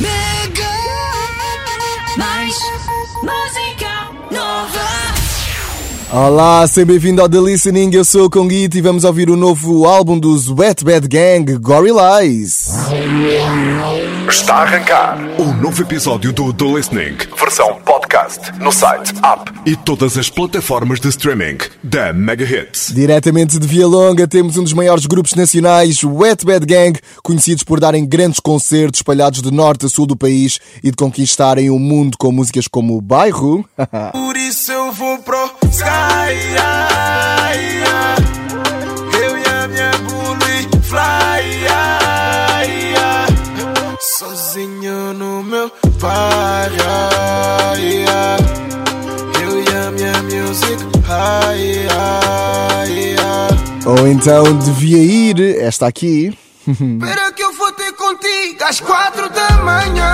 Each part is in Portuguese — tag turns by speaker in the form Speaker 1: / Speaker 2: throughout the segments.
Speaker 1: Mega mais música nova.
Speaker 2: Olá, seja bem-vindo ao The Listening, eu sou o Conguito e vamos ouvir o novo álbum dos Wet Bad Gang, Gorillaz.
Speaker 3: Está a arrancar o novo episódio do The Listening, versão podcast, no site, app e todas as plataformas de streaming da Mega Hits.
Speaker 2: Diretamente de Via Longa temos um dos maiores grupos nacionais, Wet Bad Gang, conhecidos por darem grandes concertos espalhados de norte a sul do país e de conquistarem o mundo com músicas como Bairro,
Speaker 4: Por isso eu vou pro Sky. Eu e a minha bully fly. Meu bairro. ah, ah. Eu e a minha music. Ai, ai, ai.
Speaker 2: ou então devia ir, esta aqui.
Speaker 4: Espera que eu vou ter contigo às quatro da manhã.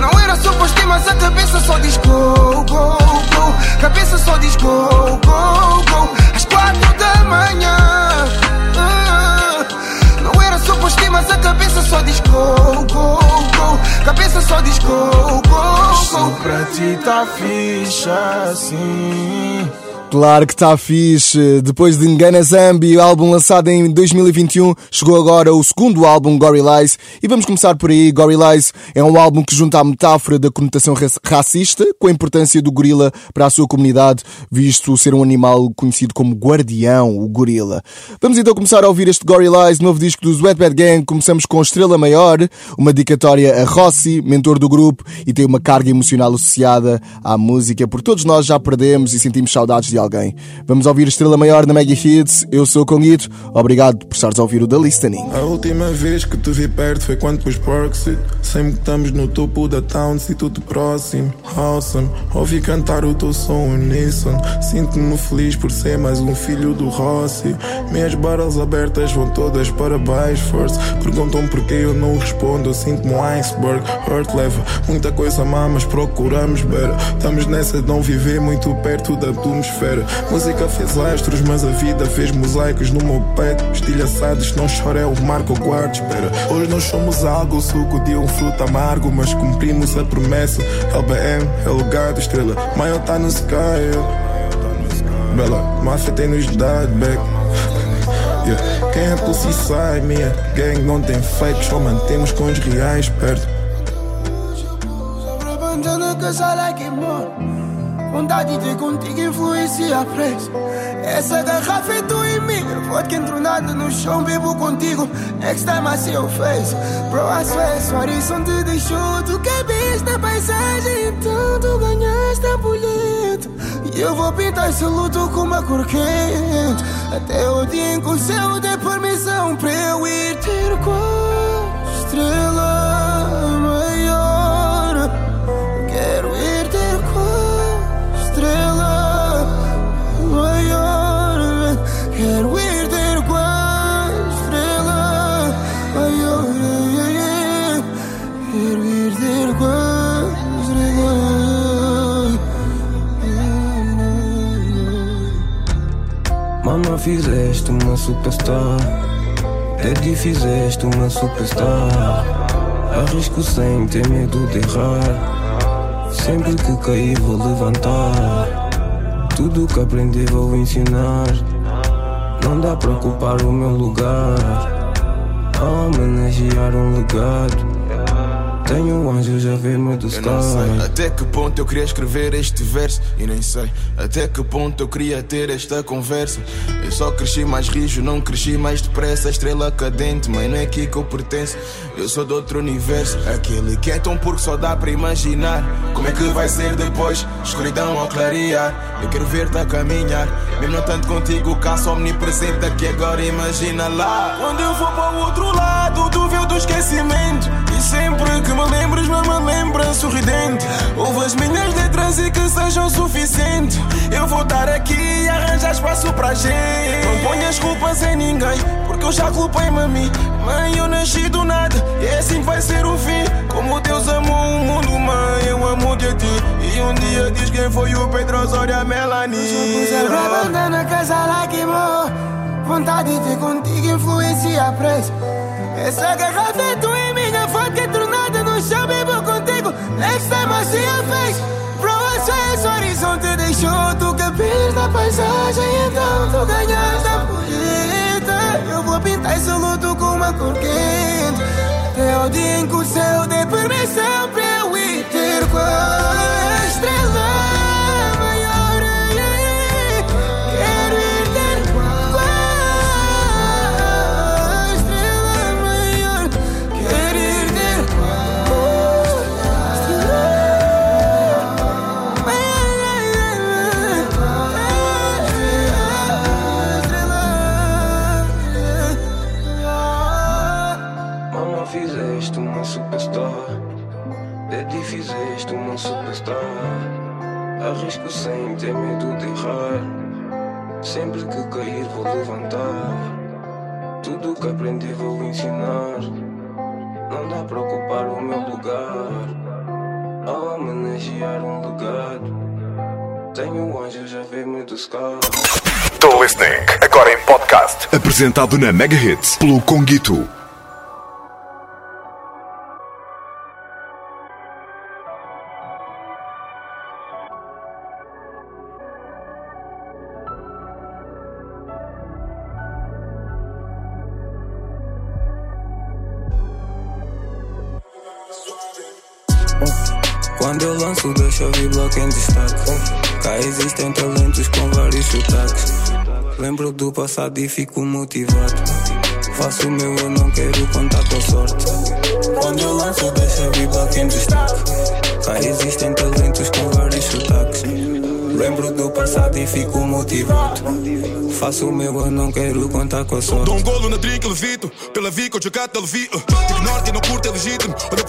Speaker 4: Não era só postir, mas a cabeça só diz go, go, go. Cabeça só diz go, go, go. Às quatro da manhã. Só postir, mas a cabeça só diz go, go, go. Cabeça só diz go, go, go. Isso pra ti tá ficha assim.
Speaker 2: Claro que está fixe. Depois de Engana Zambi, álbum lançado em 2021, chegou agora o segundo álbum, Gorillaz. E vamos começar por aí. Gorillaz é um álbum que junta a metáfora da conotação raci- racista com a importância do gorila para a sua comunidade, visto ser um animal conhecido como guardião, o gorila. Vamos então começar a ouvir este Gorillaz, novo disco dos Wet Bad Gang. Começamos com Estrela Maior, uma dedicatória a Rossi, mentor do grupo, e tem uma carga emocional associada à música, porque todos nós já perdemos e sentimos saudades de alguém. Vamos ouvir Estrela Maior na Mega Hits. Eu sou o Conguito. Obrigado por estares a ouvir o The Listening.
Speaker 5: A última vez que te vi perto foi quando pus Parksit Sempre que estamos no topo da town, se tudo próximo. Awesome, ouvi cantar o teu som uníssono. Sinto-me feliz por ser mais um filho do Rossi. Minhas barras abertas vão todas para baixo. Force. Perguntam porquê eu não respondo, eu sinto-me um iceberg. Hurt leva muita coisa má, mas procuramos better. Estamos nessa de não viver muito perto da atmosfera Música fez astros, mas a vida fez mosaicos no meu peito Estilhaçados, não chora é o marco, eu guardo espera. Hoje nós somos algo, suco de um fruto amargo Mas cumprimos a promessa. LBM é lugar da estrela Maior tá no sky. Bela, máfia tem nos dado back. Yeah. Quem é pussy sai, minha gang não tem fake Só mantemos com os reais perto.
Speaker 4: Bandana que sai like more Vontade de contigo influencia preço Essa garrafa é tu e mim Vodka entronada no chão, bebo contigo Next time I see your face Bro, I swear, sua horizonte te deixou Tu cabiste na paisagem Então tu ganhaste a boleta E eu vou pintar esse luto com uma cor quente Até o dia em que o céu dê permissão Pra eu ir ter com a
Speaker 6: fizeste uma superstar. Daddy, fizeste uma superstar. Arrisco sem ter medo de errar. Sempre que cair, vou levantar. Tudo que aprendi, vou ensinar. Não dá pra ocupar o meu lugar. A homenagear um legado. Tenho um anjo já ver-me do sky.
Speaker 4: até que ponto eu queria escrever este verso? E nem sei. Até que ponto eu queria ter esta conversa? Eu só cresci mais rijo, não cresci mais depressa. Estrela cadente, mas não é aqui que eu pertenço. Eu sou de outro universo. Aquele que é tão puro que só dá para imaginar. Como é que vai ser depois, escuridão ao clarear. Eu quero ver-te a caminhar. Mesmo não tanto contigo, caço omnipresente. Aqui agora imagina lá. Quando eu vou para o outro lado do véu do esquecimento. E sempre que me lembres, não me lembra sorridente Ouve as minhas letras e que sejam suficientes Eu vou estar aqui e arranjar espaço para gente. Não ponhas culpas em ninguém Porque eu já culpei-me a mim Mãe, eu nasci do nada E é assim que vai ser o fim. Como Deus amou o mundo, mãe Eu amo-te a ti E um dia diz quem foi o Pedro Osório a Melanie.
Speaker 7: Sempre a bandana casa lá queimou Vontade de contigo influencia preço. Essa garrafa é tua e minha eu vivo contigo. Next time I see your face. Esse horizonte deixou tu cabir da paisagem. Então tu ganhaste a bonita. Eu vou pintar esse luto com uma cor quente. Até o dia em que o céu dê permissão pra eu ir ter com a estrela.
Speaker 3: The Listening, agora em podcast. Apresentado na Mega Hits pelo Conguito.
Speaker 6: Quando eu lanço, deixo ouvir bloco em destaque. Lembro do passado e fico motivado. Faço o meu, eu não quero contar com sorte. Quando eu lanço, deixo ouvir bloco em destaque. Cá existem talentos com vários sotaques. Lembro do passado e fico motivado. Faço o meu, eu não quero contar com a sorte.
Speaker 5: Dou um golo na trinca, levito. Pela vica, eu jogar levito. Ignoro quem não curte, é legítimo. Olha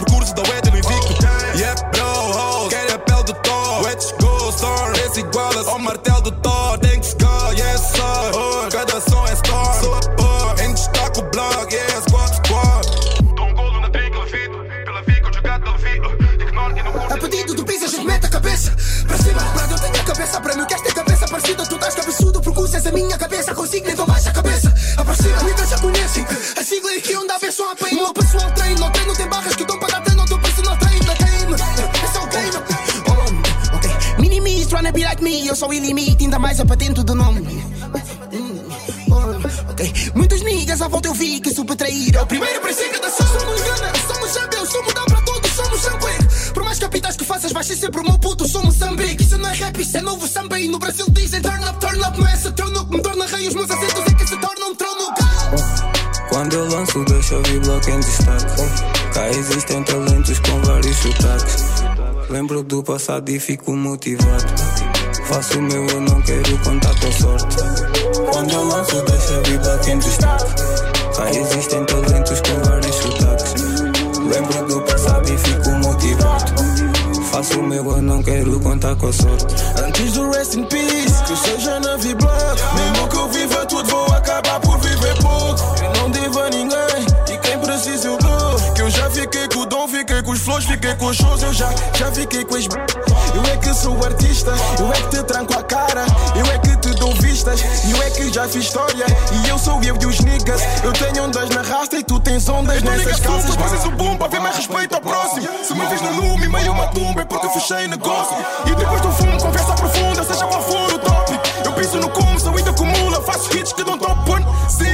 Speaker 5: sou o
Speaker 7: limite Ainda mais a patente do nome. Hum, oh, Ok. Muitos niggas à volta eu vi que super traíram O primeiro princípio da ação Somos gana, somos champions Somos dá para todos, somos sangue Por mais capitais que faças Vais ser sempre o meu puto Somos Moçambique Isso não é rap, isso é novo samba. E no Brasil dizem turn up, turn up Não é esse turno que me torna rei. Os meus acentos é que se tornam um trono.
Speaker 6: Quando eu lanço, deixo ouvir bloco em destaque. Cá existem talentos com vários sotaques. Lembro do passado e fico motivado. Faço o meu, eu não quero contar com a sorte. Quando eu lanço, deixo ouvir bloco em destaque. Cá existem talentos com vários sotaques. Lembro do passado e fico motivado. Faço o meu, eu não quero contar com a sorte.
Speaker 4: Antes do rest in peace, que seja na V-Block. Mesmo que eu viva tudo, vou acabar shows. Eu já, já fiquei com as b... Eu é que sou artista, eu é que te tranco a cara. Eu é que te dou vistas, eu é que já fiz história. E eu sou eu e os niggas. Eu tenho ondas na rasta e tu tens ondas nessas calças. Fazes o boom para ver mais respeito ao próximo. Se me vês no lume, meio uma tumba, é porque fechei negócio. E depois do fumo, conversa profunda, seja qual for o tópico. Eu penso no como, sou ainda acumula. Faço hits que dão top one, sis.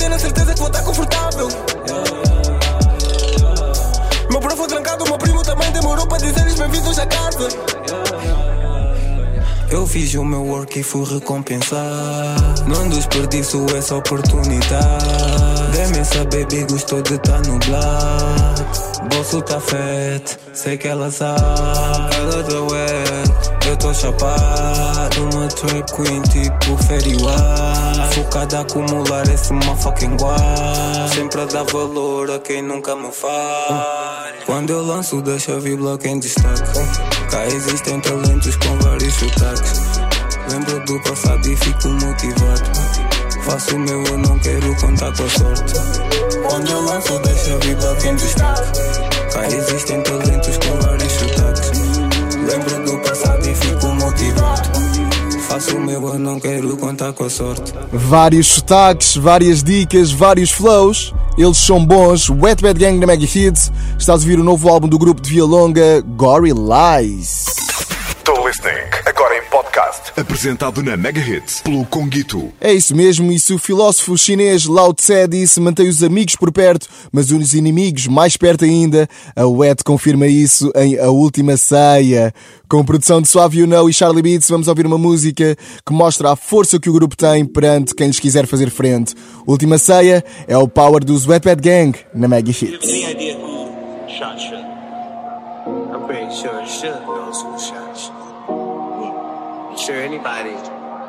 Speaker 6: Ter a certeza que vou estar confortável. Meu prof trancado, meu primo também demorou para dizer-lhes bem-vindos a casa. Eu fiz o meu work e fui recompensar. Não desperdiço essa oportunidade. Dê-me essa baby, gostou de no blood. Bolso tá fat, sei que ela sabe. Ela tá wet, eu tô chapado. Uma trap queen tipo Fairy White. Focada a acumular esse motherfucking guard. Sempre a dar valor a quem nunca me faz. Quando eu lanço, deixa vir bloco em destaque. Cá existem talentos com vários sotaques. Lembro do passado e fico motivado. Faço o meu, eu não quero contar com a sorte. Quando eu lanço, deixa vir bloco em destaque. Cá existem talentos com vários sotaques. E fico motivado. Faço o meu, eu não quero contar com a sorte.
Speaker 2: Vários sotaques, várias dicas, vários flows. Eles são bons. Wet Bad Gang na Mega Hits. Estás a ouvir o novo álbum do grupo de Via Longa, Gory Lies.
Speaker 3: Apresentado na Mega Hits pelo Conguito.
Speaker 2: É isso mesmo, e se o filósofo chinês Lao Tse disse mantém os amigos por perto, mas os inimigos mais perto ainda, a Wet confirma isso em A Última Ceia. Com produção de Suave You Know e Charlie Beats, vamos ouvir uma música que mostra a força que o grupo tem perante quem lhes quiser fazer frente. Última Ceia é o power dos Wet Bad Gang na Mega Hits.
Speaker 8: Any idea who sure anybody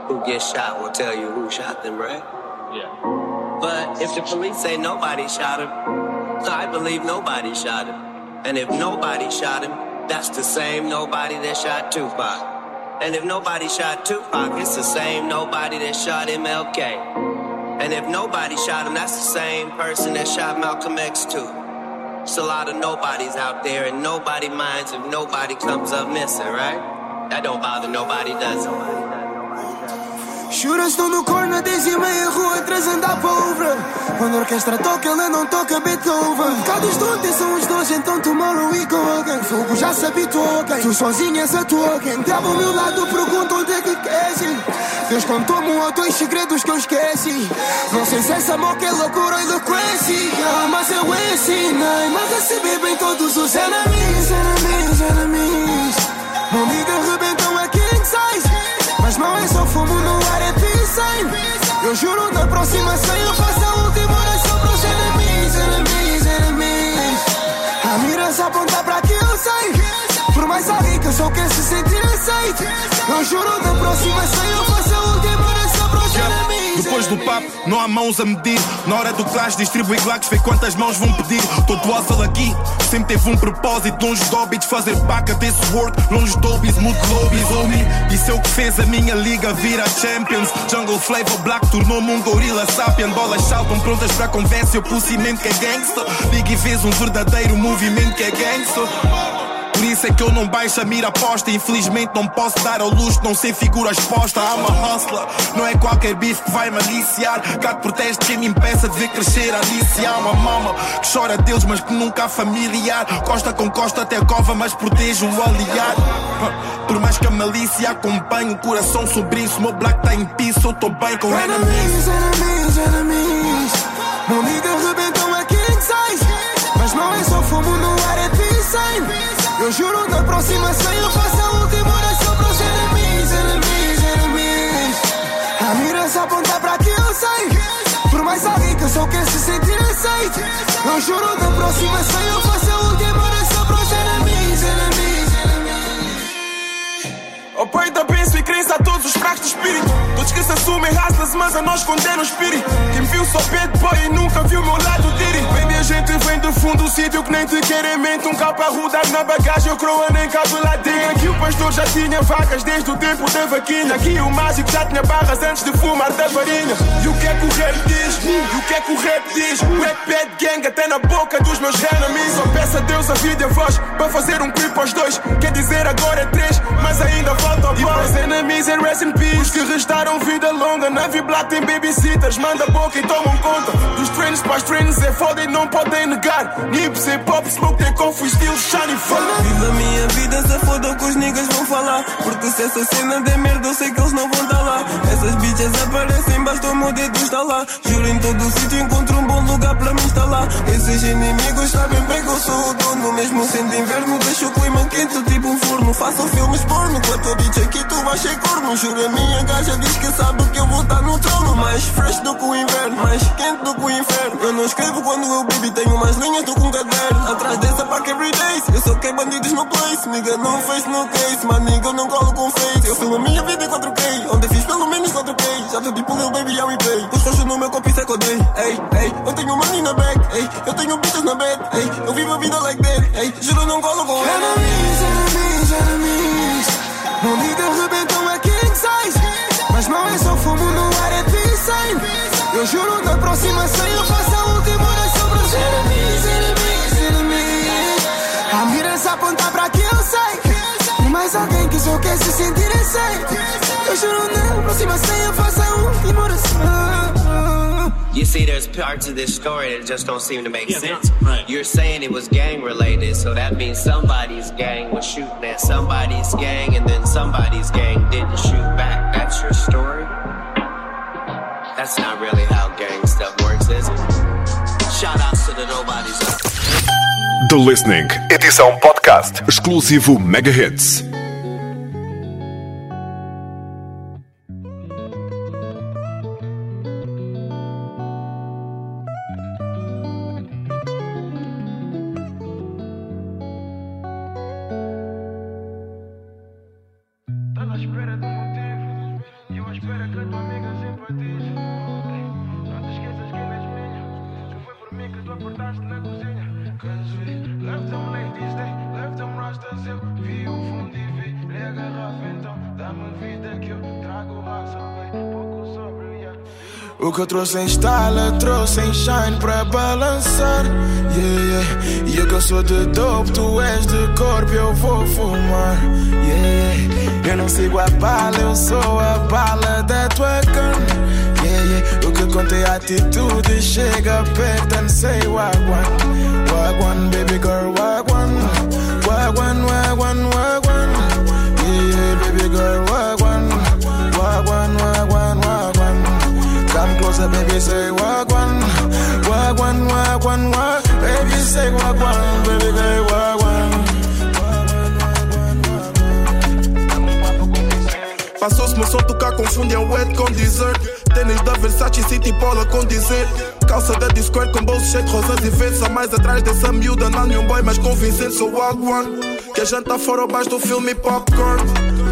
Speaker 8: who gets shot will tell you who shot them, right? Yeah. But if the police say nobody shot him, I believe nobody shot him. And if nobody shot him, that's the same nobody that shot Tupac. And if nobody shot Tupac, it's the same nobody that shot MLK. And if nobody shot him, that's the same person that shot Malcolm X too. It's a lot of nobodies out there, and nobody minds if nobody comes up missing, right? That don't bother nobody, does?
Speaker 7: Jura, estou no corner, 10 e meia, rua 3 andar over. Quando a orquestra toca, ela não toca Beethoven. Cados de ontem são os dois, então tomorrow we go again. Fogo já se habituou? Tu sozinho és a tua, quem tava ao meu lado pergunta onde é que queres. Deus contou-me um ou dois segredos que eu esqueci. Não sei se essa moca é loucura ou eloquência. Mas eu ensinei-me a receber bem todos os enemies, enemies, enemies. Não liga, arrebentam a king size. Mas não é só fumo no ar, é peace Eu juro, na próxima ceia eu faço a última oração para os enemies, enemies, enemies. A mira se aponta para que eu sei. Por mais alguém que eu só quer se sentir aceito. Eu juro, na próxima ceia eu faço a última oração.
Speaker 5: Depois do papo, não há mãos a medir. Na hora do clash, distribui glacos, vê quantas mãos vão pedir. Todo hustle aqui sempre teve um propósito. Longe de fazer paca desse work. Longe de hobbies, muito lobbies, homie. Isso é o que fez a minha liga vir a Champions. Jungle Flavor Black tornou-me um gorila sapien. Bolas saltam prontas para conversa. Eu cimento que é gangsta. Biggie fez um verdadeiro movimento que é gangsta. Por isso é que eu não baixo a mira aposta. Infelizmente não posso dar ao luxo, não ser figura exposta. I'm a hustler, não é qualquer bife que vai me aliciar. Cá de protesto quem me impeça de ver crescer Alice. Há uma mama que chora deles, mas que nunca há familiar. Costa com costa até cova, mas protege o aliar. Por mais que a malícia acompanhe o coração sobre isso, meu black tá em piso, eu tô bem com enemies.
Speaker 7: Enemies, enemies, enemies. Não liga, arrebentam a king size. Mas não é só fumo no ar, é peace Eu juro, na próxima ceia eu faço a última oração para os enemies, enemies, enemies. A mira se aponta para que eu sei. Por mais alguém que eu só quer se sentir aceito. Eu juro, na próxima eu faço a última oração para os enemies, enemies, enemies.
Speaker 9: Oh peito, penso e crença a todos os fracos de espírito. Todos que se assumem raças, mas a nós condenam o espírito. Quem viu só bad boy e nunca viu meu lado diri. Baby, a gente vem do fundo, sítio que nem te querem mente. Um capa a rodar na bagagem, o croa nem cabe lá dentro Aqui o pastor já tinha vacas desde o tempo da vaquinha. Aqui o mágico já tinha barras antes de fumar da varinha E o que é que o rap diz? E o que é que o rap diz? Rap bad gang até na boca dos meus enemies Só peço a Deus a vida e a voz para fazer um clipe aos dois. Quer dizer agora é três, mas ainda falta o E para os enemies é rest in peace. Os que restaram vida longa Na Black tem babysitters Manda boca e tomam conta. Dos trends para os trends é foda e não podem negar. Nips, hip hop, smoke, take off, estilo shiny. Fun
Speaker 6: Viva a minha vida, se foda Porque se essa cena der merda, eu sei que eles não vão estar lá. Essas bitches aparecem, basta o meu dedo lá. Juro em todo o sítio encontro um bom lugar para me instalar. Esses inimigos sabem bem que eu sou o dono. Mesmo sendo inverno, deixo o clima quente, tipo um forno. Faço filmes porno, com a tua bitch aqui tu vais ser corno. Juro a minha gaja diz que sabe que eu vou estar no trono. Mais fresh do que o inverno, mais quente do que o inferno. Eu não escrevo quando eu bebi, tenho mais linhas do que um caderno. Atrás dessa pack everyday, eu só quero bandidos no place. Nigga, no face, no case, mas nigga, eu não colo com face. Eu filmo a minha vida em 4K, onde fiz pelo menos 4K. Já vi tipo Lil Baby, já replay. Os roxos no meu copo, isso é que eu dei. Ei, ei, eu tenho money na bag, ei, eu tenho bitches na bed, ei, eu vivo a vida like that, ei, juro, não colo com
Speaker 7: Enemies, enemies, enemies. Não liga, arrebentam a king size. Mas não é só fumo no ar, é peace Eu juro, na próxima ceia eu faço a última oração para os enemies, enemies, enemies. A mira se aponta para que eu sei. Por mais mais alguém que só quer se sentir aceito. Eu juro na próxima ceia faça a última um oração.
Speaker 8: You see, there's parts of this story that just don't seem to make sense. You're saying it was gang related, so that means somebody's gang was shooting at somebody's gang, and then somebody's gang didn't shoot back. That's your story? That's not really how gang stuff works, is it? Shout outs to the nobodies.
Speaker 3: The Listening, edição podcast, exclusivo Mega Hits.
Speaker 9: O que eu
Speaker 4: trouxe em style, trouxe em shine pra balançar. Yeah, yeah. E eu que eu sou de dope, tu és de corpo, eu vou fumar. Yeah. Eu não sigo a bala, eu sou a bala da tua carne. Yeah, yeah. O que conta é atitude, chega perto and say wagwan. Wagwan, baby girl, wagwan. Wagwan, wagwan, wagwan. Come closer, baby, say wagwan. Wagwan, wagwan, wagwan. Baby, say wagwan, baby, say wagwan.
Speaker 9: Passou-se meu som tocar, confundem wet com dessert. Tênis da Versace City Polo com dizer. Calça da Discord com bolso cheio de rosas e verdes. Mais atrás dessa miúda, não nenhum boy mais convincente. Sou Wagwan. Que a janta fora ou baixo do filme popcorn.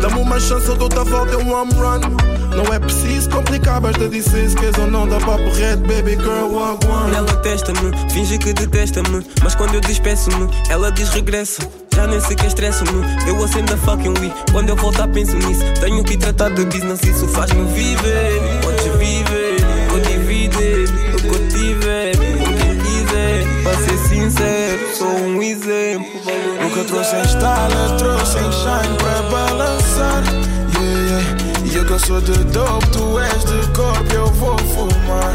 Speaker 9: Dá-me uma chance, eu dou-te a volta, um home run. Não é preciso complicar, basta dizer se queres ou não. Dá papo red, baby girl, Wagwan.
Speaker 6: Ela testa-me, finge que detesta-me. Mas quando eu despeço-me, ela diz regressa. Já nem sequer estresso-me, eu acendo a fucking weed. Quando eu voltar, penso nisso. Tenho que tratar de business, isso faz-me viver. Podes viver, vou dividir o que eu tiver. O que quiser, para ser sincero, sou um exemplo.
Speaker 4: O que eu trouxe eu trouxe em shine pra balançar. Yeah, yeah. E eu sou de dope, tu és de corpo, eu vou fumar.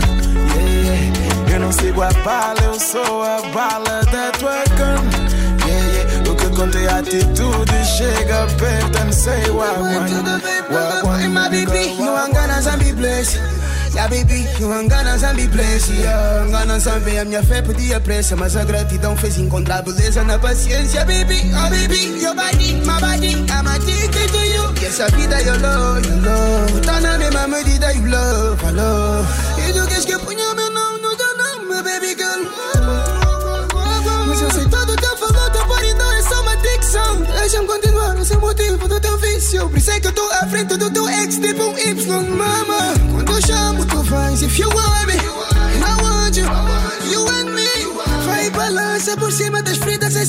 Speaker 4: Yeah. Eu não sigo a bala, eu sou a bala da tua carne. Yeah, yeah. O que conta é atitude, chega perto and say wagwan.
Speaker 7: Wagwan, my baby, you ain't gonna zombie place. Yeah, baby, you ain't gonna zombie place. Yeah, gonna zombie, a minha fé podia pressa, mas a gratidão fez encontrar beleza na paciência, baby. Oh, baby, your body, my body, I'm addicted to you. E essa vida eu love, eu love. Tá na mesma medida, you love, I love. E tu queres que eu ponha meu nome no teu nome, baby girl? Mas eu sei todo teu valor, teu paridão é só uma dicção. Deixa-me continuar, esse é o motivo do teu vício. Por isso é que eu tô à frente do teu ex, tipo um Y,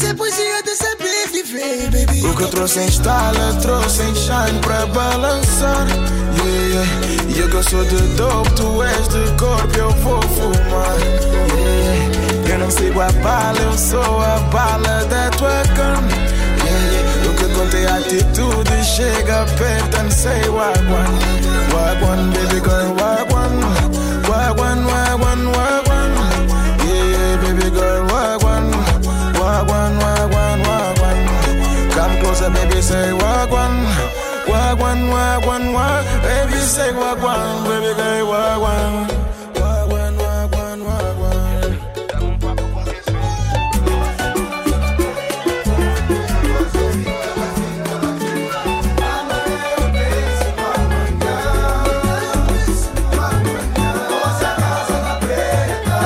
Speaker 7: é poesia de saber baby.
Speaker 4: O que eu trouxe em style, trouxe em shine pra balançar. Yeah, yeah. E eu que eu sou de dope, tu és de corpo, eu vou fumar. Yeah. Eu não sigo a bala, eu sou a bala da tua carne. Yeah, yeah. O que conta é atitude, chega perto and say wagwan. Wagwan, baby girl. Wagwan, wagwan, wagwan. Closer, baby, say wagwan. Wagwan, wagwan, wagwan. Baby, say wagwan, baby girl, wagwan. Wagwan, wagwan, wagwan.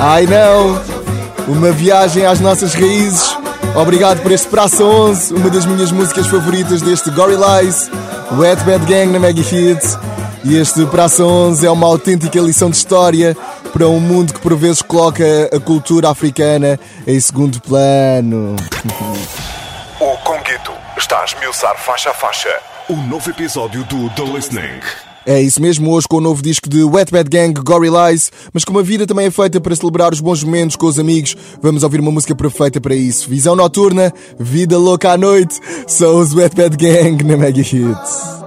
Speaker 2: I know! Uma viagem às nossas raízes. Obrigado por este Praça 11, uma das minhas músicas favoritas deste Gorillaz, Wet Bad Gang na Mega Hits. E este Praça 11 é uma autêntica lição de história para um mundo que por vezes coloca a cultura africana em segundo plano.
Speaker 3: O Conguito está a esmiuçar faixa a faixa. O novo episódio do The Listening.
Speaker 2: É isso mesmo, hoje com o novo disco de Wet Bad Gang, Gorillaz, mas como a vida também é feita para celebrar os bons momentos com os amigos, vamos ouvir uma música perfeita para isso. Visão noturna, vida louca à noite, são os Wet Bad Gang na Mega Hits.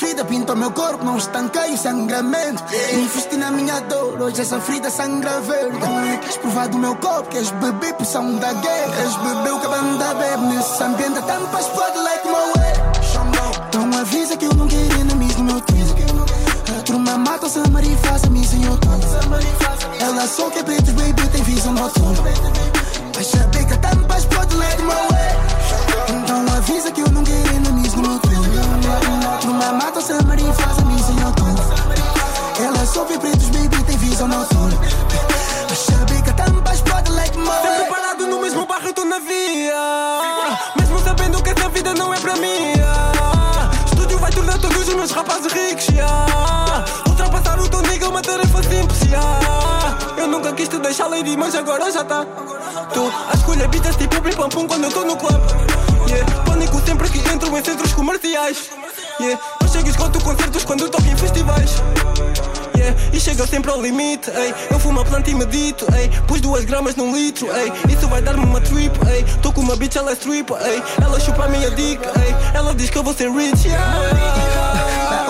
Speaker 7: Vida pintou meu corpo, não estanquei o sangramento. Investi na minha dor, hoje essa ferida sangra verde. Queres provar do meu corpo, queres beber pressão da guerra. Queres beber o que a banda bebe nesse ambiente, tampa explode like my way. Então avisa que eu não quero enemies no meu time. A turma mata o Samari e faz a missa em outubro. Ela só quer pretos, baby, tem visão noturna. Vai saber que a tampa explode like my way. Então avisa que eu não quero enemies no meu time. A turma mata o Samari e faz a missa em outubro. Ela só vê pretos, baby, tem visão noturna. Vai saber que a tampa explode like my way.
Speaker 6: Sempre parado no mesmo barro, tô na via. Mesmo sabendo que essa vida não é para mim. Rapazes ricos. yeah. Ultrapassar o teu nigga é uma tarefa simples. yeah. Eu nunca quis te deixar lady, mas agora já tá. Tô a escolher beats tipo pim pam pum quando eu tô no club. Yeah. Pânico sempre que entro em centros comerciais. Yeah. Eu chego e esgoto concertos quando toco em festivais. Yeah, e chega sempre ao limite, ei. Eu fumo a planta e medito, ei. Pus duas gramas num litro, ei. Isso vai dar-me uma trip, ei. Tô com uma bitch, ela é strip, ei. Ela chupa a minha dick, ei. Ela diz que eu vou ser rich, yeah.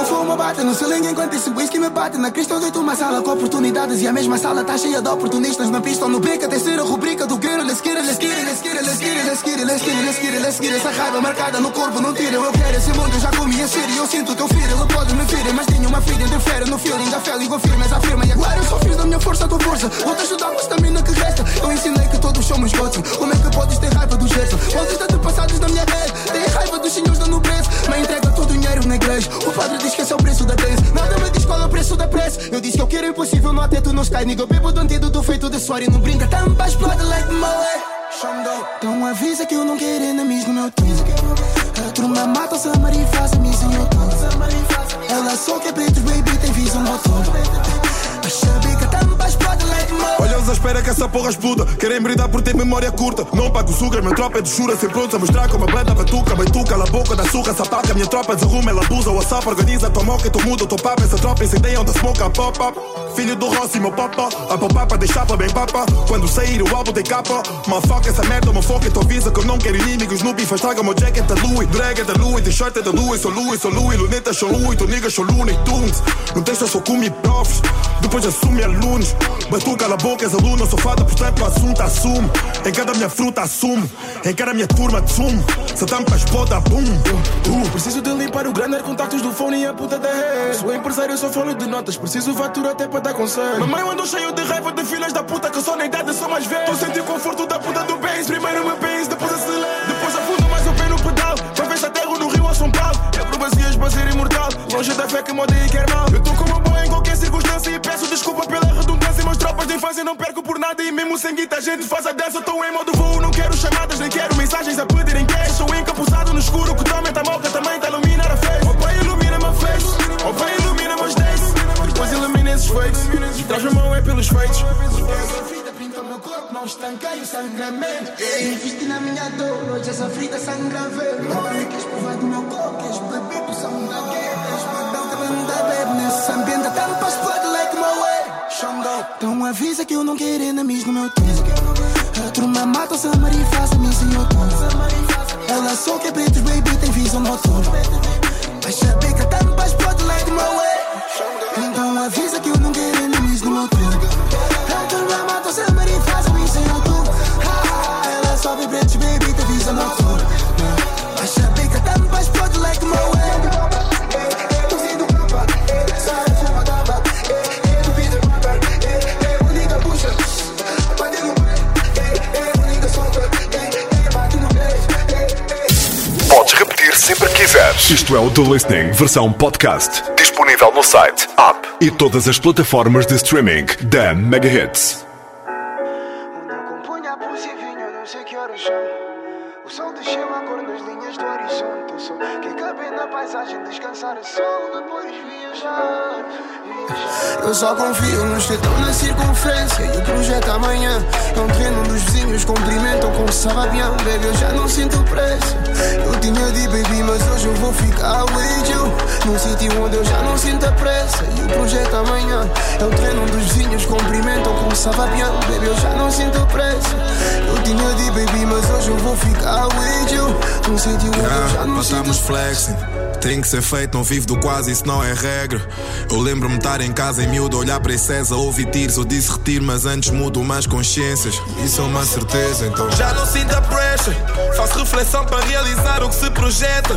Speaker 7: Eu fumo bate no ceiling enquanto esse whisky me bate. Na cristão deito uma sala com oportunidades E a mesma sala tá cheia de oportunistas. Na pista ou no beco, a terceira rubrica do guerra Let's get it, let's get it, let's get it, let's get it, let's get it, let's get it, let's get it, let's get it. Essa raiva marcada no corpo não tira Eu quero esse mundo, eu já comi a série Eu sinto teu filho, ele pode me ferir Mas tenho uma filha, interfere no feeling. Da fé, ligo firmes, afirma. E agora eu só fiz da minha força a tua força Vou-te ajudar com a estamina que resta. Eu ensinei que todos somos gods Como é que podes ter raiva do gesto? Podes ter passados na minha rede Tem raiva dos senhores da nobreza. Me entrega todo o dinheiro na igreja O padre diz que esse é o preço da tese Nada me qual é o preço da prece. Eu disse que eu quero o impossível, no atento não cai Nigga, eu bebo do antídoto feito de suor E não brinca, tampa explode like way Então avisa que eu não quero enemies no meu time A turma mata Samari e faz a em outubro Ela só quer pretos, baby, tem visão saber que a tampa explode like my way
Speaker 5: Olha, eles à espera que essa porra exploda. Querem brindar por ter memória curta. Não pago sugar, minha tropa é de chura. Sempre prontos a mostrar como a banda batuca. Batuca, cala a boca da surra, sapaca. Minha tropa desarruma, ela abusa. O WhatsApp organiza, tua moca e tu muda. o Teu papo, essa tropa incendeia onde smoke a up. Filho do Rossi, meu papa. A popar para deixar para bem papa. Quando sair o álbum tem capa. Motherfucker, essa merda, uma foca. Tu avisa que eu não quero inimigos. No bife, estraga meu jacket da Louis. Drag é da Louis, t-shirt é da Louis. Sou Louis, sou Louis. Luneta, sou Louis. Tu nigga, sou Looney Tunes. No texto sou comi profs. Depois assume alunos. Batuca, cala a boca, és aluno. Eu sou fada, portanto o assunto assume. Em cada minha fruta assume. Em cada minha turma assume. Se tampa explota, boom. Uh.
Speaker 9: Preciso de limpar o grande contactos do fone e a puta da rede. Sou empresário, sou falo de notas. Preciso fatura até para dar conselho. Mamãe eu ando cheio de raiva de filhas da puta que só na idade sou mais velho. Tô sentindo o conforto da puta do bens. Primeiro me bens, depois acelero. Depois afundo mais o pé no pedal. Ver se aterro no Rio ou São Paulo. Quebro bacias para ser imortal. Longe da fé que me odeia e quer mal. Eu tô como bom em qualquer circunstância e peço desculpa pela redundância. Meus tropas de infância não perco por nada. E mesmo sem guita a gente faz a dança. Tô em modo voo, não quero chamadas, nem quero mensagens a pedirem cash. Sou encapuzado no escuro que também tá moca, também tá iluminar a face. O pai ilumina meu face, o pai ilumina meus days. Depois ilumina esses fakes. Traz a mão é pelos feitos.
Speaker 7: Meu corpo, não estanquei o sangramento. Investi na minha dor, hoje essa ferida sangra verde. Queres provar do meu corpo, queres beber poção da guerra. Queres beber o que a banda bebe nesse ambiente, a tampa explode like my way. Então avisa que eu não quero enemies no meu time. A turma mata o e a missa em outubro. Ela só quer pretos, baby, tem visão noturna. Vai saber que a tampa explode
Speaker 3: Isto é o The Listening, versão podcast. Disponível no site, app e todas as plataformas de streaming da Mega
Speaker 5: flexing. Tem que ser feito, não vivo do quase, isso não é regra. Eu lembro-me estar em casa em miúdo, olhar para César, ouvir tiros. Eu disse retiro, mas antes mudo mais consciências. Isso é uma certeza, então. Já não sinto a Faço reflexão para realizar o que se projeta.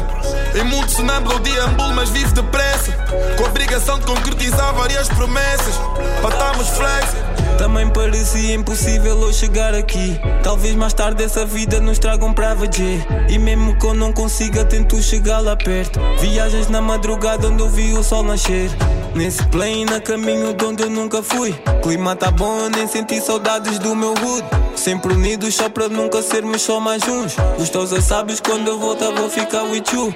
Speaker 5: Em mundo sonâmbulo, deambulo, mas vivo depressa. Com a obrigação de concretizar várias promessas. Patamos flex.
Speaker 6: Também parecia impossível eu chegar aqui. Talvez mais tarde essa vida nos traga um private jet. E mesmo que eu não consiga, tento chegar lá perto. Viagens na madrugada onde eu vi o sol nascer. Nesse plane, a caminho de onde eu nunca fui. Clima tá bom, eu nem senti saudades do meu hood. Sempre unidos só para nunca sermos só mais uns. Gostosa sabes quando eu voltar vou ficar with you.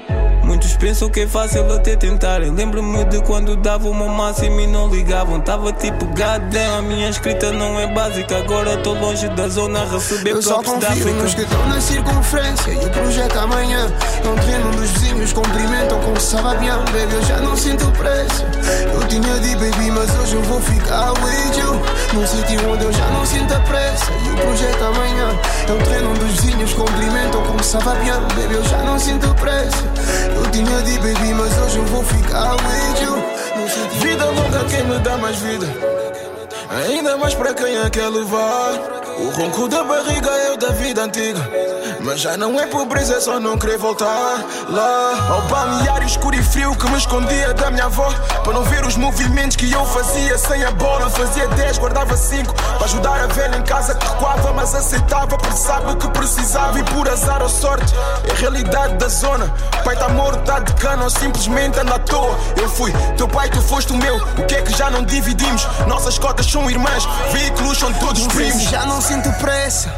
Speaker 6: Muitos pensam que é fácil até tentarem. Lembro-me de quando dava o meu máximo e não ligavam. Tava tipo, goddamn, a minha escrita não é básica. Agora tô longe da zona a receber
Speaker 7: Eu só confio nos que estão na circunferência E o projeto amanhã. É um treino dos vizinhos Cumprimentam com sababião. Baby, eu já não sinto pressa. Eu tinha de baby, mas hoje eu vou ficar with you. Num sítio onde eu já não sinto a pressa. E o projeto amanhã. É um treino dos vizinhos Cumprimentam com sababião. Baby, eu já não sinto pressa. Eu tinha de baby, mas hoje eu vou ficar with you
Speaker 4: Vida longa, quem me dá mais vida? Ainda mais para quem a quer levar. O ronco da barriga é o da vida antiga. Mas já não é pobreza, é só não querer voltar lá. Ao balneário escuro e frio que me escondia da minha avó. Para não ver os movimentos que eu fazia sem a bola. Fazia 10, guardava 5. Para ajudar a velha em casa que recuava, mas aceitava. Porque sabe que precisava e por azar ou sorte. É a realidade da zona. Pai tá morto, tá de cana ou simplesmente anda à toa. Eu fui teu pai, tu foste o meu. O que é que já não dividimos? Nossas cotas são irmãs, veículos são todos primos.
Speaker 7: Já não sinto pressa.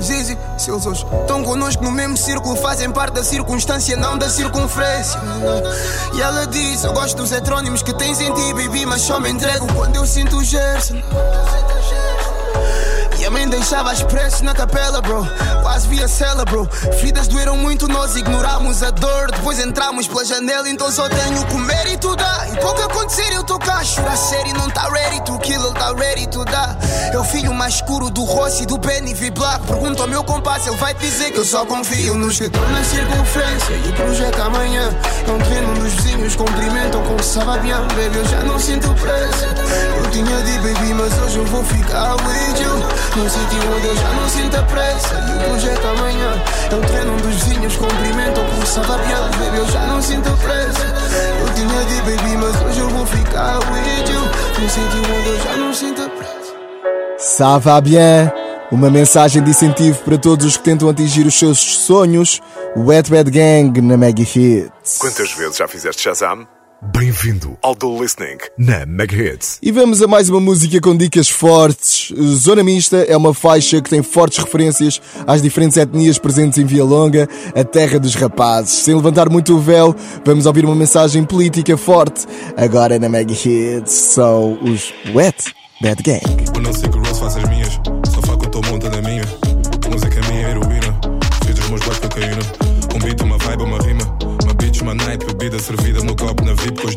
Speaker 7: Zizi, se eles hoje estão connosco no mesmo círculo, fazem parte da circunstância, não da circunferência. E ela diz: Eu gosto dos heterónimos que tens em ti, baby, mas só me entrego quando eu sinto o Gerson. E a mãe deixava expressos na capela, bro. Quase via cela, bro. Feridas doeram muito, nós ignorámos a dor. Depois entramos pela janela, então só tenho que o mérito dá. E pouco acontecer, eu tô cá. Chorar sério, não tá ready to kill, ele tá ready to dar. É o filho mais escuro do Rossi e do Benny V Black. Pergunta ao meu compasso, ele vai dizer que eu só confio nos que estão na circunferência. E o projeto amanhã é um treino dos vizinhos. Cumprimentam com sababião, baby. Eu já não sinto pressa. Eu tinha de baby, mas hoje eu vou ficar with you. Sítio onde eu já não sinto a pressa E o projeto amanhã é um treino dos vizinhos Cumprimentam com sababião Baby, eu já não sinto a pressa Eu tinha de baby, mas hoje eu vou ficar with you Num sítio onde eu já não sinto a pressa
Speaker 2: Ça va bien. Uma mensagem de incentivo para todos os que tentam atingir os seus sonhos. Wet Bad Gang na Mega Hits.
Speaker 3: Quantas vezes já fizeste Shazam? Bem-vindo ao The Listening na Mega Hits.
Speaker 2: E vamos a mais uma música com dicas fortes. Zona Mista é uma faixa que tem fortes referências às diferentes etnias presentes em Via Longa, a terra dos rapazes. Sem levantar muito o véu, vamos ouvir uma mensagem política forte. Agora na Mega Hits são os Wet Bad Gang.
Speaker 5: Eu não sei que Rose faça as minhas. Servida no copo na VIP. Com os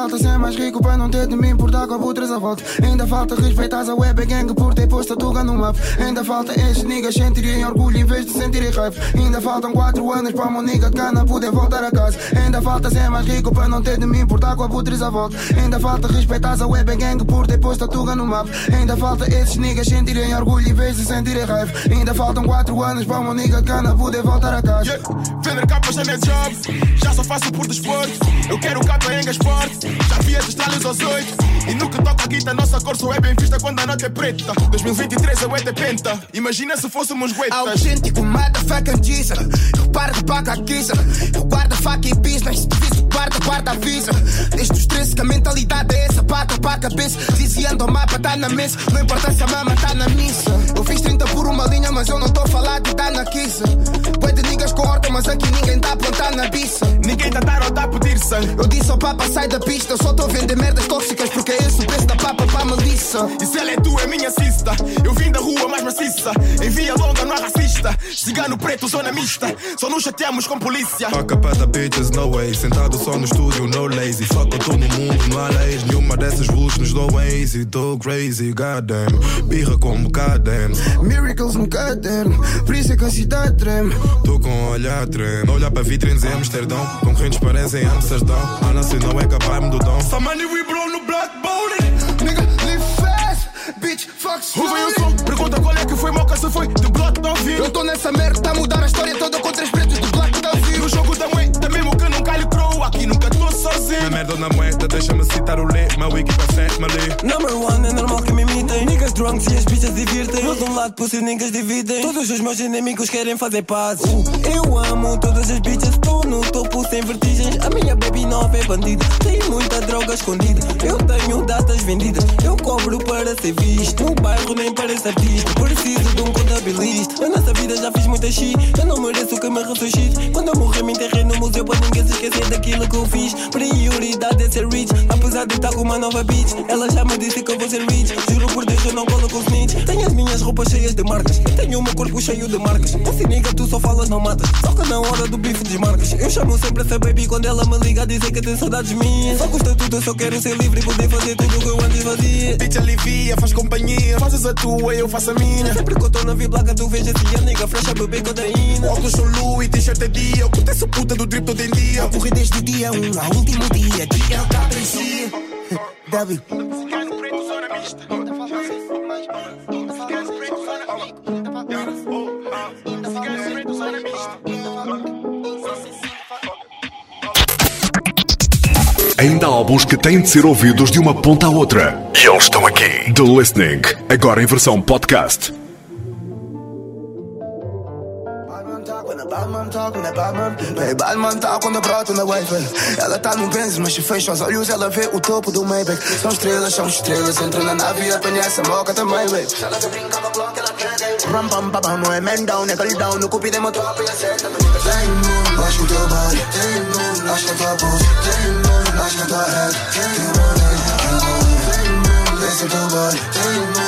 Speaker 7: falta ser mais rico para não ter de me importar com abutres à volta. Ainda falta respeitar a web gang por ter posto a tuga no mapa. Ainda falta estes niggas sentirem orgulho em vez de sentirem raiva. Ainda faltam 4 anos para uma nigga cana poder voltar a casa. Ainda falta ser mais rico para não ter de me importar com abutres à volta. Ainda falta respeitar a web gang por ter posto a tuga no mapa. Ainda falta estes niggas sentirem orgulho em vez de sentirem raiva. Ainda faltam 4 anos para uma nigga cana poder voltar a casa.
Speaker 4: Yeah. Vender capas é job, já só faço por desporto. Eu quero capa em esporte, Já vi as estrelas aos oito. E no que toca a guita, nossa cor só é bem vista quando a noite é preta. 2023 a wet é penta. Imagina se fôssemos guetas.
Speaker 7: Autêntico, motherfucking diesel. Repara de paca aquisa. Eu guardo e business. Diviso, guarda, guarda, avisa. Desde os 13 que a mentalidade é essa. Pata para a cabeça. Dizendo o mapa tá na mesa. Não importa se a mama tá na missa.
Speaker 4: Sangue.
Speaker 7: Eu disse ao papa, sai da pista. Só tô a vender merdas tóxicas porque é esse o preço da papa pra melissa.
Speaker 4: E se ela é tua, é minha Cigano preto, zona mista. Só nos chateamos com polícia.
Speaker 5: Fuck up at the bitches, no way. Sentado só no estúdio, no lazy. Fuck eu tô no mundo, não há leis. Nenhuma dessas rules nos dou easy. Tô crazy, goddamn. Birra como goddamn.
Speaker 7: Miracles no caderno, por isso é que a cidade treme.
Speaker 5: Tô com um olhar treme. Olhar para vitrines em Amsterdão. Concorrentes parecem Amsterdão. A nacional é capaz-me do dom.
Speaker 4: Some money we blow no black bowling. Aí o som, pergunta qual é que foi moca se foi de bloco da ouvido.
Speaker 7: Eu tô nessa merda, tá a mudar a história toda com três pretos
Speaker 4: tô
Speaker 5: Na
Speaker 4: sozinho.
Speaker 5: merda ou na moeda, deixa-me citar o lê. My wiki para family.
Speaker 6: Number one, é normal que me imitem. Niggas drunk e as bichas divirtem. Eu de um lado, pussy, niggas dividem. Todos os meus inimigos querem fazer paz. Uh, eu amo todas as bichas. Estou no topo sem vertigens. A minha baby nova é bandida. Tem muita droga escondida. Eu tenho datas vendidas. Eu cobro para ser visto. No bairro nem parece artista. Preciso de um contabilista. Eu nessa vida já fiz muita shit. Eu não mereço que me ressuscite. Quando eu morrer, me enterrei no museu para ninguém se esquecer daquilo que eu fiz. Prioridade é ser rich. Apesar de estar com uma nova bitch, ela já me disse que eu vou ser rich. Juro por Deus, eu não colo com snitch. Tenho as minhas roupas cheias de marcas. Tenho o meu corpo cheio de marcas. Esse nigga, tu só falas, não matas. Só que na hora do bife desmarcas. Eu chamo sempre essa baby quando ela me liga a dizer que tem saudades minhas. Só custa tudo, eu só quero ser livre e poder fazer tudo o que eu antes fazia.
Speaker 4: Bitch alivia, faz companhia. Fazes a tua, eu faço a minha.
Speaker 6: Sempre que eu tô na viblaca, tu vês assim a nigga fresh a beber codeína.
Speaker 4: Óculos são Louis, t-shirt é dia. Acontece puta do drip todo em dia.
Speaker 7: Corri desde dia 1 um dia, dia eu aprecia. Davi.
Speaker 3: Ainda há álbuns que têm de ser ouvidos de uma ponta à outra. E eles estão aqui. The Listening, agora em versão podcast.
Speaker 7: Quando a Batman Hey, Batman tá quando eu broto na wave Ela tá no Benz, mas se fecha os olhos Ela vê o topo do Maybach. São estrelas, são estrelas Entra na nave e apanha essa moca também, babe Se ela quer brincar com a bloco, ela quer Ram, pam, pam, não é man down, é girl down. No cupido é motor, e acerta Tem mundo, acho o teu body Tem mundo, acho a tua pose Tem mundo, acho a tua head Tem mundo, tem é o body Tem é o pose Tem é o head Tem mundo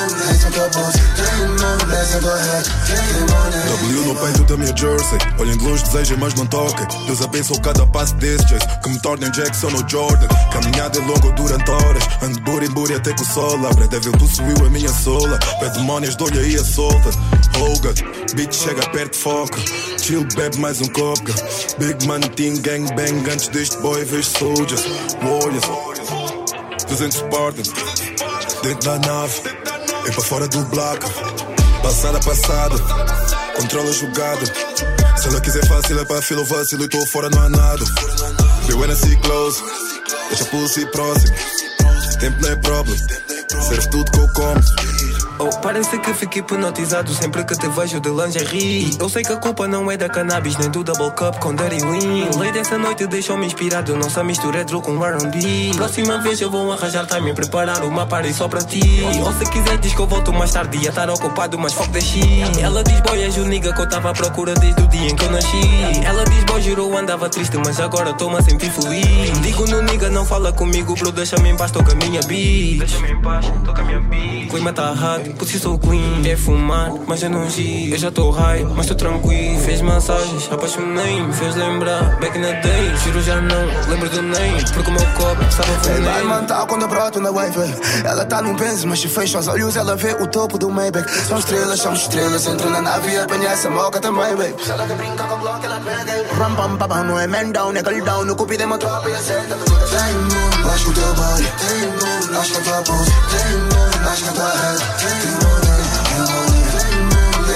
Speaker 5: W no peito da minha jersey. Olhem de longe, desejem, mas não toquem. Deus abençoe cada passo desses Que me tornem Jackson ou Jordan. Caminhada é longa durante horas. Ando buri buri até que o sol. Abre Devil possuiu a minha sola. Pé demónios, dou-lhe aí a solta. Holga, bitch chega perto, foca. Chill, bebe mais um copo Big money, team, gang bang. Antes deste boy, vejo soldiers. Warriors. 200 Spartans. Dentro da nave E para fora do bloco. Passada, passada. Controla a jogada Se ela quiser fácil é para fila ou vacilo E tô fora, não há nada Be when I see close. Deixa a pussy próximo Tempo não é problem. Serve tudo que eu como
Speaker 6: Oh, parece que fico hipnotizado sempre que te vejo de lingerie. Eu sei que a culpa não é da cannabis nem do double cup com dirty lean. Lei dessa noite deixou-me inspirado, não se mistura retro com R&B. Próxima vez eu vou arranjar timing, preparar uma party só para ti. Ou se quiser diz que eu volto mais tarde, ia estar ocupado, mas fuck the shit. Ela diz boy, és o nigga que eu tava à procura desde o dia em que eu nasci. Ela diz boy, jurou andava triste, mas agora tô-me a sentir feliz. Digo no nigga, não fala comigo, bro, deixa-me em paz, tô com a minha bitch. Deixa-me em paz, tô com a minha bitch. Clima tá hot, pussy sou clean. É fumar, mas eu não gi. Eu já tô high, mas tô tranquilo. Fez massagens, apaixonei-me, fez lembrar. Back in the day, juro já não lembro do name. Porque o meu copo sabe a
Speaker 7: Hey,
Speaker 6: veneno.
Speaker 7: Batman tá quando eu broto na wave Ela tá no Benz, mas se fecha os olhos Ela vê o topo do Maybach São estrelas, são estrelas Entra na nave e apanha essa moca também, babe Se ela quer brincar com o bloco, ela pega Ram, pam, pam, não é man down, é girl down No cupido é uma tropa e acerta Tem mundo, acho que o teu body Tem mundo, acho que a tua pose Tem mundo, acho que a tua head Tem mundo, tem mundo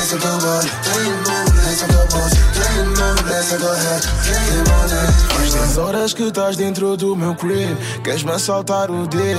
Speaker 7: Tem mundo, esse é o é o é o
Speaker 4: As horas que estás dentro do meu crib Queres-me assaltar o dia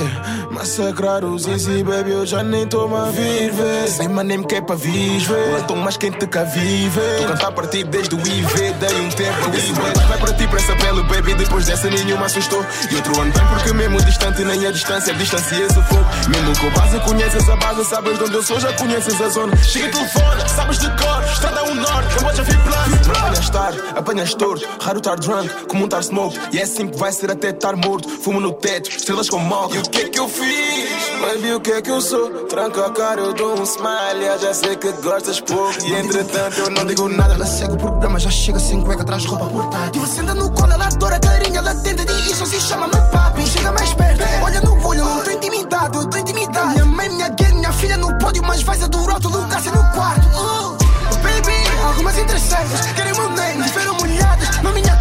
Speaker 4: Massacrar os easy, baby Eu já nem tô-me a vir, vê Sem nem me quer para viver Eu tô mais quente que a vive Tu cantar para ti desde o IV Dei um tempo viver. Vai para ti para essa pele, baby Depois dessa nenhuma assustou. E outro ano bem porque mesmo distante Nem a distância distancia esse fogo. Mesmo com base conheces a base Sabes de onde eu sou, já conheces a zona. Chega telefone, sabes de cor Estrada é um norte, eu já vi plano Apanhas tarde, apanhas torto Raro estar drunk, como um smoke E é assim que vai ser até estar morto Fumo no teto, estrelas com mal E o que é que eu fiz? Baby, o que é que eu sou? Tranco a cara, eu dou um smile Eu já sei que gostas pouco E entretanto eu não digo nada
Speaker 7: Ela segue o programa, já chega sem cueca, traz roupa portátil. Você anda no colo, ela adora a carinha, ela tenta de isso, se chama-me papi. Chega mais perto, olha no olho, não tô intimidado, eu tô intimidado. Minha mãe, minha gay, minha filha no pódio, mas faz a do rótulo, Cássia no quarto. Uh, baby, algumas interesseiras querem meu name, viveram molhadas na minha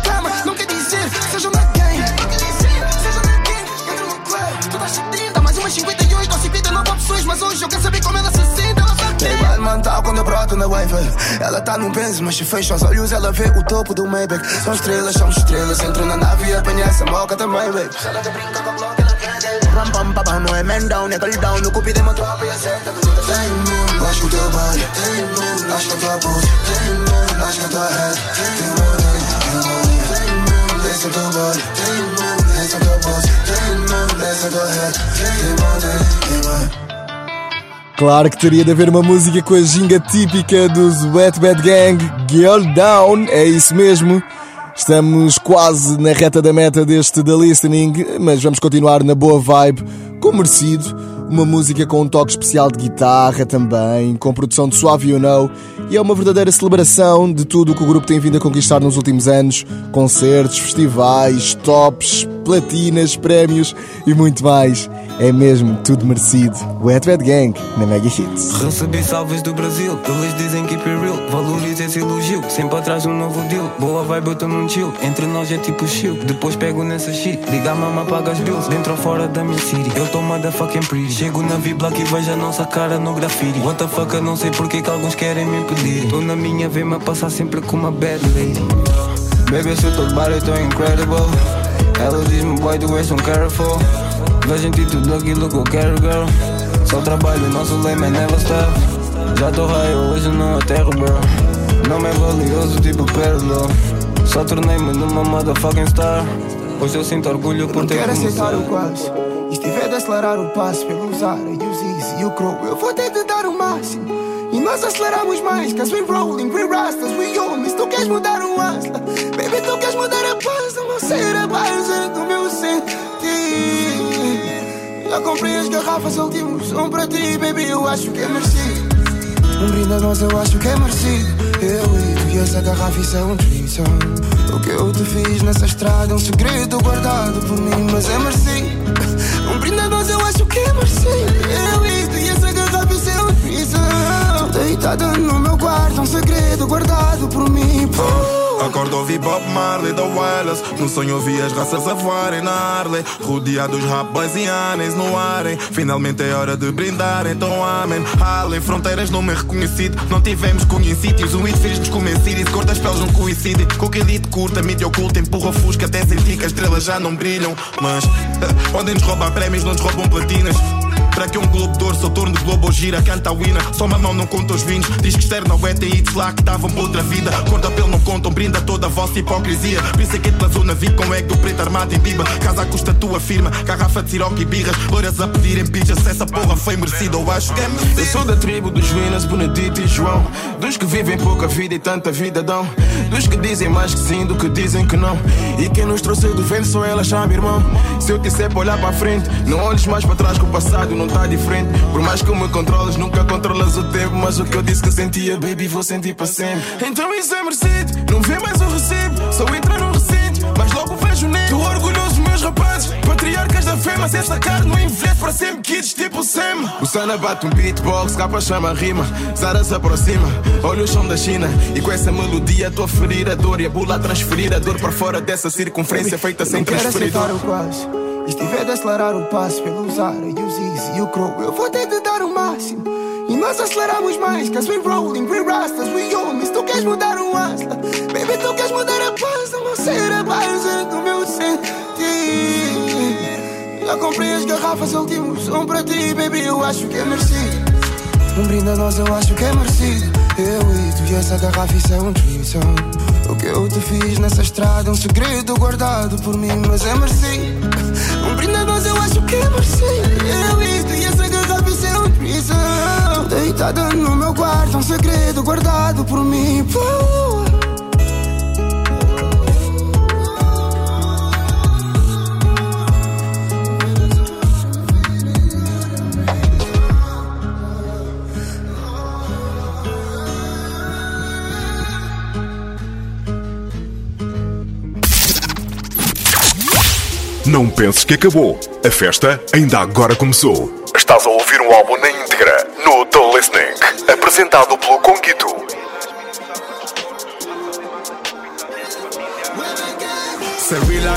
Speaker 7: na Ela
Speaker 4: tá num Benz, mas se fecha os olhos Ela vê o topo do Maybach. São estrelas, somos estrelas Entro na nave e apanha essa moca também, baby.
Speaker 7: Ela te brinca com a Glock, ela quer
Speaker 4: Ram pam pam não é man down, é girl down. No cupido é uma tropa e acerta Tem mundo, acho o teu body. Tem mundo, acho a tua pose Tem mundo, acho a tua head. Tem tem mundo mundo, desce o teu body. Tem mundo, desce a tua pose Tem mundo, desce a tua head. Tem mundo, tem mundo
Speaker 2: Claro que teria de haver uma música com a ginga típica dos Wet Bad Gang, Girl Down, é isso mesmo. Estamos quase na reta da meta deste The Listening, mas vamos continuar na boa vibe, com merecido. Uma música com um toque especial de guitarra também, com produção de Suave You Know, e é uma verdadeira celebração de tudo o que o grupo tem vindo a conquistar nos últimos anos: concertos, festivais, tops, platinas, prémios e muito mais. É mesmo tudo merecido. Wet Bad Gang na Mega Hits.
Speaker 6: Recebi salves do Brasil, eles dizem que é real. Valoriza esse elogio, sempre atrás um novo deal. Boa vibe, eu tô num chill. Entre nós é tipo chill. Depois pego nessa shit. Liga a mama, paga as bills. Dentro ou fora da minha city. Eu tô motherfucking pretty. Chego na vibla e vejo a nossa cara no grafite. What the fuck, eu não sei porque que alguns querem me impedir. Tô na minha, vem-me a passar sempre com uma bad lady. Baby, eu sou todo bar, eu tô incredible. Ela diz-me, boy, tu és um careful. Vejo em ti tudo aquilo que eu quero, girl. Só trabalho, nosso lema é never stop. Já tô raio, hoje não aterro, bro. Não me é valioso, tipo pérola. Só tornei-me numa motherfucking star. Hoje eu sinto orgulho por ter
Speaker 7: quero aceitar o quase. E se tiver de acelerar o passo pelo e os Easy e o Crow, eu vou ter de dar o máximo. Nós aceleramos mais, cause we rolling, we rastas, we homies. Tu queres mudar o asla, baby, tu queres mudar a paz. Não vou ser a base do meu sentir. Já comprei as garrafas, últimos são para ti, baby, eu acho que é merecido. Um brinde a nós, eu acho que é merecido. Eu e essa garrafa, isso é um threesome. O que eu te fiz nessa estrada é um segredo guardado por mim, mas é merecido. Um brinde a nós, eu acho que é merecido. Eu Deitada no meu quarto, um segredo guardado por mim. Pô.
Speaker 9: Acordo ouvi Bob Marley da Wallace No sonho ouvi as raças a voarem na Harley. Rodeados rapaz e anéis no arem Finalmente é hora de brindar, então amém. Além fronteiras não me reconhecido. Não tivemos cunho em sítios it fez-nos convencidos Cor das peles não coincide. Com que elite curta, mídia oculta Empurra fusca até sentir que as estrelas já não brilham. Mas podem-nos roubar prémios, não nos roubam platinas para que um globo de se torne de globo gira, canta a wina. Só uma mão não conta os vinhos. Diz que externo é TX lá que estavam para outra vida. Cor da pele não contam, brinda toda a vossa hipocrisia. Pensei que te lançou na vida com ego preto armado em biba. Casa custa tua firma, garrafa de siroque e birras. Loiras a pedirem pijas, essa porra foi merecida. Eu acho que é.
Speaker 4: Eu sou da tribo dos Vinas, Benedito e João. Dos que vivem pouca vida e tanta vida dão. Dos que dizem mais que sim do que dizem que não. E quem nos trouxe do vento só ela chama irmão. Se eu disser para olhar para frente, não olhes mais para trás que o passado não tá diferente. Por mais que me controles, nunca controlas o tempo. Mas o que eu disse que sentia, baby, vou sentir para sempre. Então isso é merecido, não vê mais o recibo. Só entra no recinto, mas logo vejo nem. Tu orgulhoso, meus rapazes, patriarcas da fé. Mas essa carne não envelhece para sempre, kids tipo Sam. O Sana bate um beatbox, capa chama rima. Zara se aproxima, olha o chão da China. E com essa melodia, tô a ferir a dor e a bula a transferir a dor para fora dessa circunferência feita sem transferidor.
Speaker 7: E se tiver de acelerar o passo pelos ar e os easy e o crow, eu vou ter de dar o máximo. E nós aceleramos mais, cause we rolling, we rastas, we homies, Tu queres mudar o asla, baby, tu queres mudar a paz do meu ser, a base do meu sentir. Já comprei as garrafas, últimos tive um pra ti, baby, eu acho que é merecido. Um brinde a nós, eu acho que é merecido. Eu e tu e essa garrafa, isso é um trissão. O que eu te fiz nessa estrada, é um segredo guardado por mim, mas é merecido. Um brinde a nós, eu acho que é merecido. Eu tu e essa garrafa, é. Tu deitada no meu quarto, um segredo guardado por mim.
Speaker 3: Não penses que acabou. A festa ainda agora começou. Estás a ouvir um álbum na íntegra no The Listening, apresentado pelo Conquito.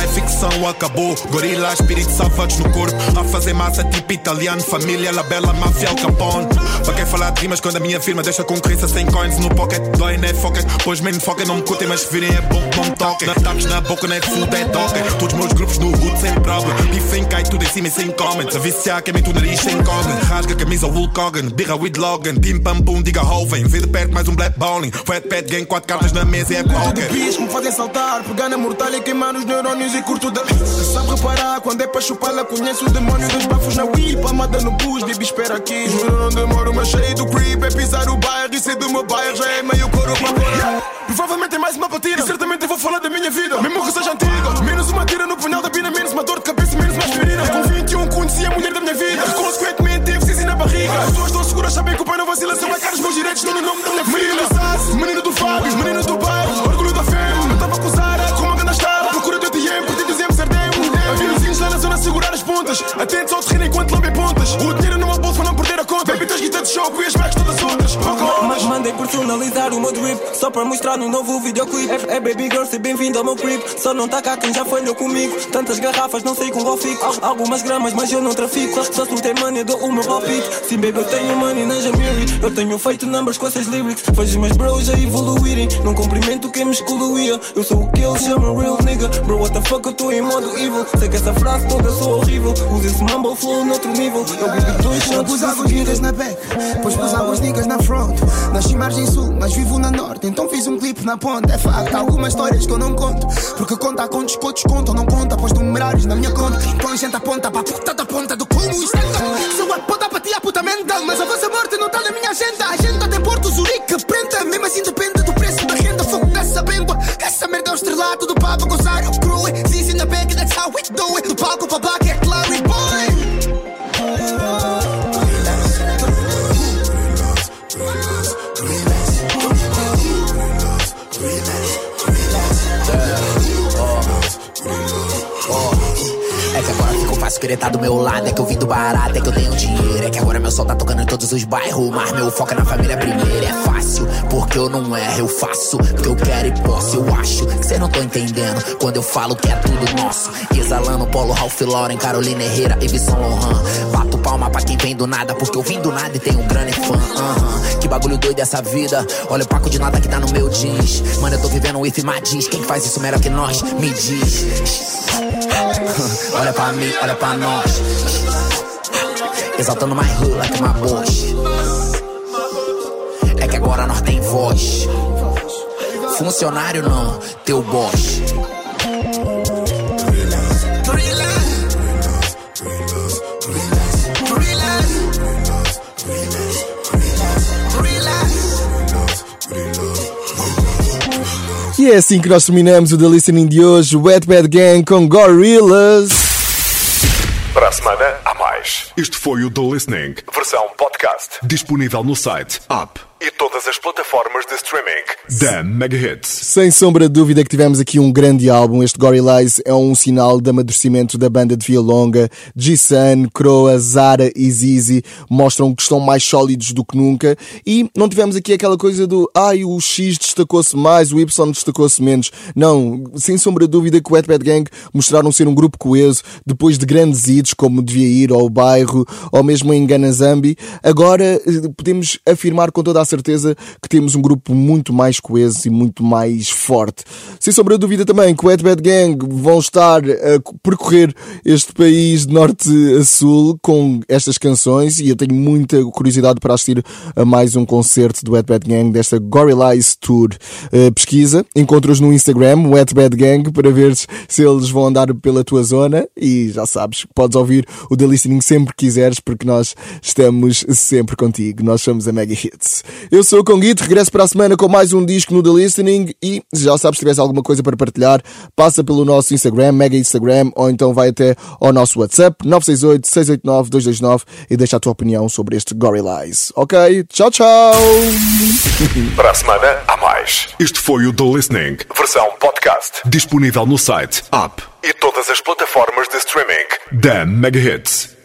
Speaker 5: Life ficção acabou. Gorila, espírito salvados no corpo. A fazer massa tipo italiano. Família, labela, máfia, Al Capone. Para quem falar de rimas quando a minha firma Deixa concorrência sem coins no pocket. Dói, né, foca. Pois men foca, não me curtem Mas virem é bom, não me toquem. Ataques na boca, né, food, é toque Todos meus grupos no hood sem problem Bifem, cai tudo em cima e sem comments. A viciar, queimem o nariz sem cogne Rasga camisa, Hulk Hogan. Birra with Logan. Pim pam pum, diga Hoven Vê de perto mais um black bowling Fat pet gang, quatro cartas na mesa e é poker.
Speaker 4: Bis que me fazem saltar, pegar na mortalha e queimar os neurônios e curto da. Sabe reparar quando é para chupá-la, conhece o demônio dos bafos na Wii. Palmada no bus, baby, espera aqui. Juro, não demoro, mas cheio do creep. É pisar o bairro e ser do meu bairro, o meu
Speaker 6: drip Só para mostrar no novo videoclip. É, é baby girl, seja bem-vindo ao meu crib Só não tá cá quem já falhou comigo. Tantas garrafas, não sei com qual fico. Al- Algumas gramas, mas eu não trafico. Só, só se não tem money, dou o meu palpite. Sim, baby, eu tenho money na Jamiri. Eu tenho feito numbers com essas lyrics. Vejo meus bros a evoluírem. Não cumprimento quem me excluía. Eu sou o que eles chamam real nigga. Bro, what the fuck, eu tô em modo evil. Sei que essa frase toda sou horrível. Uso esse mumble flow noutro nível. Eu bebi dois
Speaker 7: Eu
Speaker 6: shots
Speaker 7: niggas na back, depois pus águas niggas na front. Nasci margem sul, mas vivo na norte, então fiz um clipe na ponta. É facto, há algumas histórias que eu não conto, porque conta com descontos, contam, não conta, pois numerários na minha conta. Põe gente a ponta para a puta da ponta do culo. Isto é Sou a ponta para ti, a puta mental, mas a vossa morte não está na minha agenda. A agenda tem Porto Zurique, prenda, mesmo assim depende do preço da renda. Fogo dessa bêndoa, essa merda é o estrelado do papo, gozar eu cru. Zizi na back, that's how we do it. Do palco para black, é claro, e boy.
Speaker 10: Querer tá do meu lado. É que eu vim do barato, é que eu tenho dinheiro. É que agora meu sol tá tocando em todos os bairros. Mas meu foco é na família primeiro. É fácil, porque eu não erro. Eu faço porque eu quero e posso. Eu acho que cê não tô entendendo quando eu falo que é tudo nosso. Exalando Polo Ralph Lauren, Carolina Herrera e Visson Lohan. Bato palma pra quem vem do nada, porque eu vim do nada e tenho grana e fã. aham. Que bagulho doido essa vida. Olha o paco de nada que tá no meu jeans. Mano, eu tô vivendo o if Madiz. Quem faz isso melhor que nós? Me diz. Olha pra mim, olha pra nós. Exaltando mais hood like my boss. É que agora nós tem voz. Funcionário não, teu boss.
Speaker 2: E é assim que nós terminamos o The Listening de hoje, Wet Bad Gang com Gorillaz.
Speaker 3: Para a semana, há mais. Este foi o The Listening, versão podcast. Disponível no site, app e todas as plataformas de streaming da Mega Hits.
Speaker 2: Sem sombra de dúvida que tivemos aqui um grande álbum. Este Gorillaz é um sinal de amadurecimento da banda de Via Longa. G-Sun, Croa, Zara e Zizi mostram que estão mais sólidos do que nunca. E não tivemos aqui aquela coisa do ai, o X destacou-se mais, o Y destacou-se menos. Não, sem sombra de dúvida que o Wet Bad Gang mostraram ser um grupo coeso depois de grandes hits como Devia Ir ou o Bairro ou mesmo em Ganazambi. Agora eh, podemos afirmar com toda a certeza que temos um grupo muito mais coeso e muito mais forte. Sem sombra de dúvida também que o Wet Bad Gang vão estar a percorrer este país de norte a sul com estas canções e eu tenho muita curiosidade para assistir a mais um concerto do Wet Bad Gang desta Gorillaz Tour. Uh, pesquisa, encontra-os no Instagram, Wet Bad Gang, para ver se eles vão andar pela tua zona e já sabes, podes ouvir o The Listening sempre que quiseres porque nós estamos sempre contigo. Nós somos a Mega Hits. Eu sou o Conguito, regresso para a semana com mais um disco no The Listening e já sabes, se tiveres alguma coisa para partilhar, passa pelo nosso Instagram, Mega Instagram, ou então vai até ao nosso WhatsApp 968 689 229 e deixa a tua opinião sobre este Gorillaz. Ok? Tchau, tchau!
Speaker 3: Para a semana, há mais. Este foi o The Listening, versão podcast. Disponível no site, app e todas as plataformas de streaming da Mega Hits.